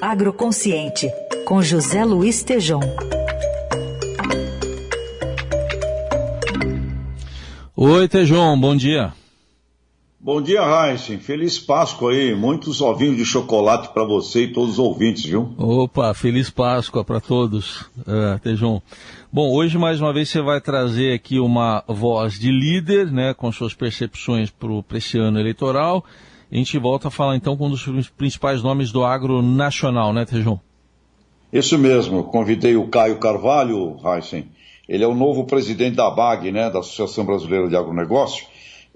Agroconsciente, com José Luiz Tejom. Oi, Tejom, bom dia. Bom dia, Raíssen. Feliz Páscoa aí. Muitos ovinhos de chocolate para você e todos os ouvintes, viu? Opa, feliz Páscoa para todos, uh, Tejom. Bom, hoje mais uma vez você vai trazer aqui uma voz de líder, né, com suas percepções para esse ano eleitoral. A gente volta a falar então com um dos principais nomes do agro nacional, né, Tejom? Isso mesmo. Convidei o Caio Carvalho, Heisen. Ele é o novo presidente da BAG, né, da Associação Brasileira de Agronegócio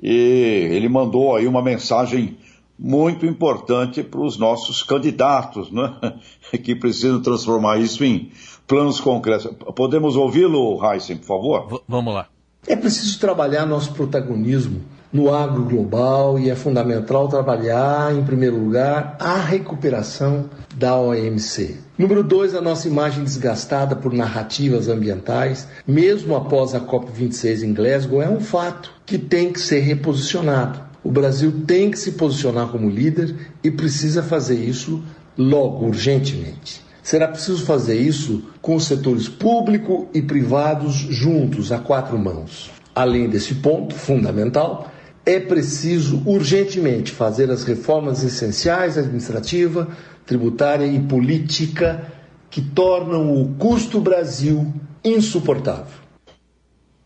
e ele mandou aí uma mensagem muito importante para os nossos candidatos, né? que precisam transformar isso em planos concretos. Podemos ouvi-lo, Heisen, por favor? V vamos lá. É preciso trabalhar nosso protagonismo no agro global e é fundamental trabalhar, em primeiro lugar, a recuperação da OMC. Número dois, a nossa imagem desgastada por narrativas ambientais, mesmo após a COP26 em Glasgow, é um fato que tem que ser reposicionado. O Brasil tem que se posicionar como líder e precisa fazer isso logo, urgentemente. Será preciso fazer isso com os setores público e privados juntos, a quatro mãos. Além desse ponto fundamental, é preciso urgentemente fazer as reformas essenciais administrativa, tributária e política que tornam o custo Brasil insuportável.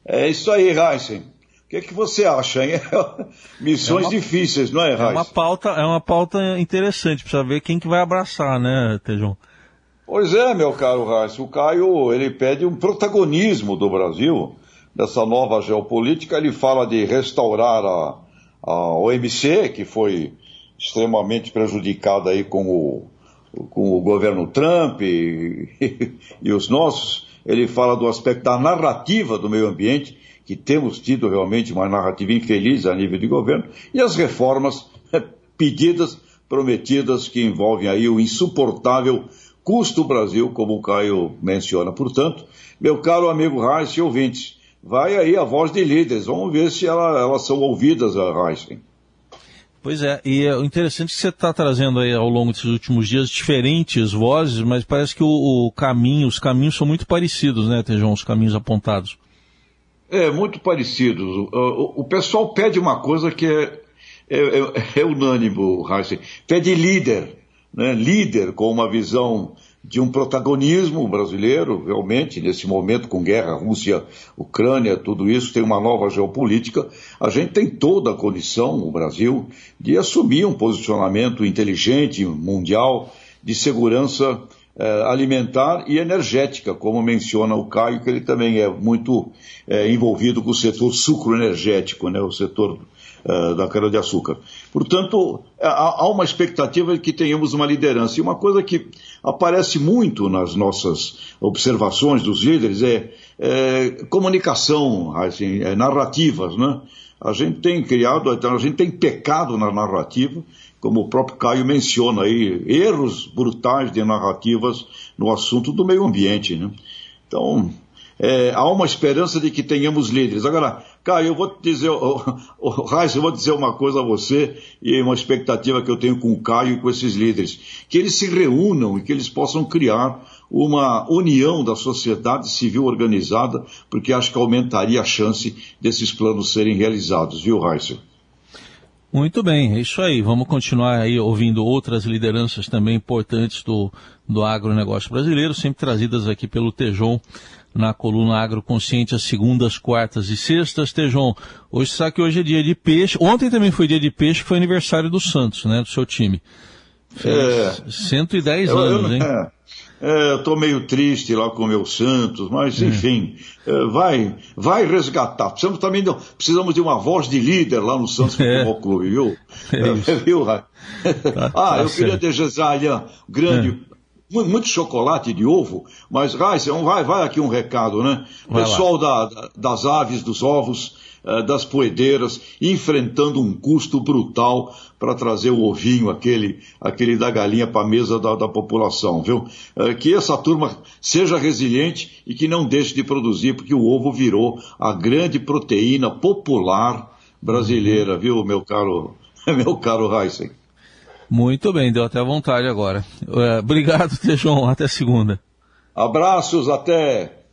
É isso aí, Heisen. O que, é que você acha, hein? Missões é uma, difíceis, não é, Heisen? É uma pauta, é uma pauta interessante, precisa ver quem que vai abraçar, né, Tejão? Pois é, meu caro Reis. O Caio, ele pede um protagonismo do Brasil dessa nova geopolítica. Ele fala de restaurar a, a OMC, que foi extremamente prejudicada aí com o, com o governo Trump e, e, os nossos. Ele fala do aspecto da narrativa do meio ambiente, que temos tido realmente uma narrativa infeliz a nível de governo, e as reformas pedidas, prometidas, que envolvem aí o insuportável custo Brasil, como o Caio menciona. Portanto, meu caro amigo Reis e ouvintes, vai aí a voz de líderes, vamos ver se ela, elas são ouvidas, a Reis. Pois é, e é interessante que você está trazendo aí ao longo desses últimos dias diferentes vozes, mas parece que o, o caminho, os caminhos são muito parecidos, né, Tejão, os caminhos apontados. É, muito parecidos. O, o, o pessoal pede uma coisa que é, é, é, é unânimo, Heisen. Pede líder, né? líder com uma visão de um protagonismo brasileiro, realmente, nesse momento com guerra, Rússia, Ucrânia, tudo isso, tem uma nova geopolítica. A gente tem toda a condição, o Brasil, de assumir um posicionamento inteligente, mundial, de segurança eh, alimentar e energética, como menciona o Caio, que ele também é muito eh, envolvido com o setor sucroenergético, né, o setor uh, da cana-de-açúcar. Portanto, há, há, uma expectativa de que tenhamos uma liderança. E uma coisa que aparece muito nas nossas observações dos líderes é, é comunicação, assim, é, narrativas, né? A gente tem criado, então, a gente tem pecado na narrativa, como o próprio Caio menciona aí, erros brutais de narrativas no assunto do meio ambiente, né? Então, é, há uma esperança de que tenhamos líderes. Agora, Caio, eu vou te dizer, o, o, Reis, eu vou dizer uma coisa a você e uma expectativa que eu tenho com o Caio e com esses líderes, que eles se reúnam e que eles possam criar uma união da sociedade civil organizada, porque acho que aumentaria a chance desses planos serem realizados, viu, Reis? Muito bem, é isso aí. Vamos continuar aí ouvindo outras lideranças também importantes do, do agronegócio brasileiro, sempre trazidas aqui pelo Tejon na coluna Agroconsciente às segundas, quartas e sextas. Tejon, hoje sabe que hoje é dia de peixe. Ontem também foi dia de peixe, foi aniversário do Santos, né, do seu time. Fez é, 110 eu, anos, eu, hein? É. É, eu tô meio triste lá com o meu Santos, mas é. enfim, é, vai, vai resgatar. Precisamos também de, precisamos de uma voz de líder lá no Santos é. Futebol Clube, viu? É, viu? Tá, ah, tá eu certo. queria desejar ali, grande, muito chocolate de ovo, mas Raíssa, vai, vai aqui um recado, né? Vai Pessoal da, das aves, dos ovos, eh, das poedeiras, enfrentando um custo brutal para trazer o ovinho, aquele, aquele da galinha para a mesa da, da, população, viu? Eh, que essa turma seja resiliente e que não deixe de produzir, porque o ovo virou a grande proteína popular brasileira, viu, meu caro, meu caro Heisen? Muito bem, deu até vontade agora. Uh, obrigado, Tejon. Até segunda. Abraços, até.